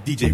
DJ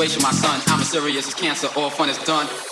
situation, my son. I'm as serious as cancer. All fun is done.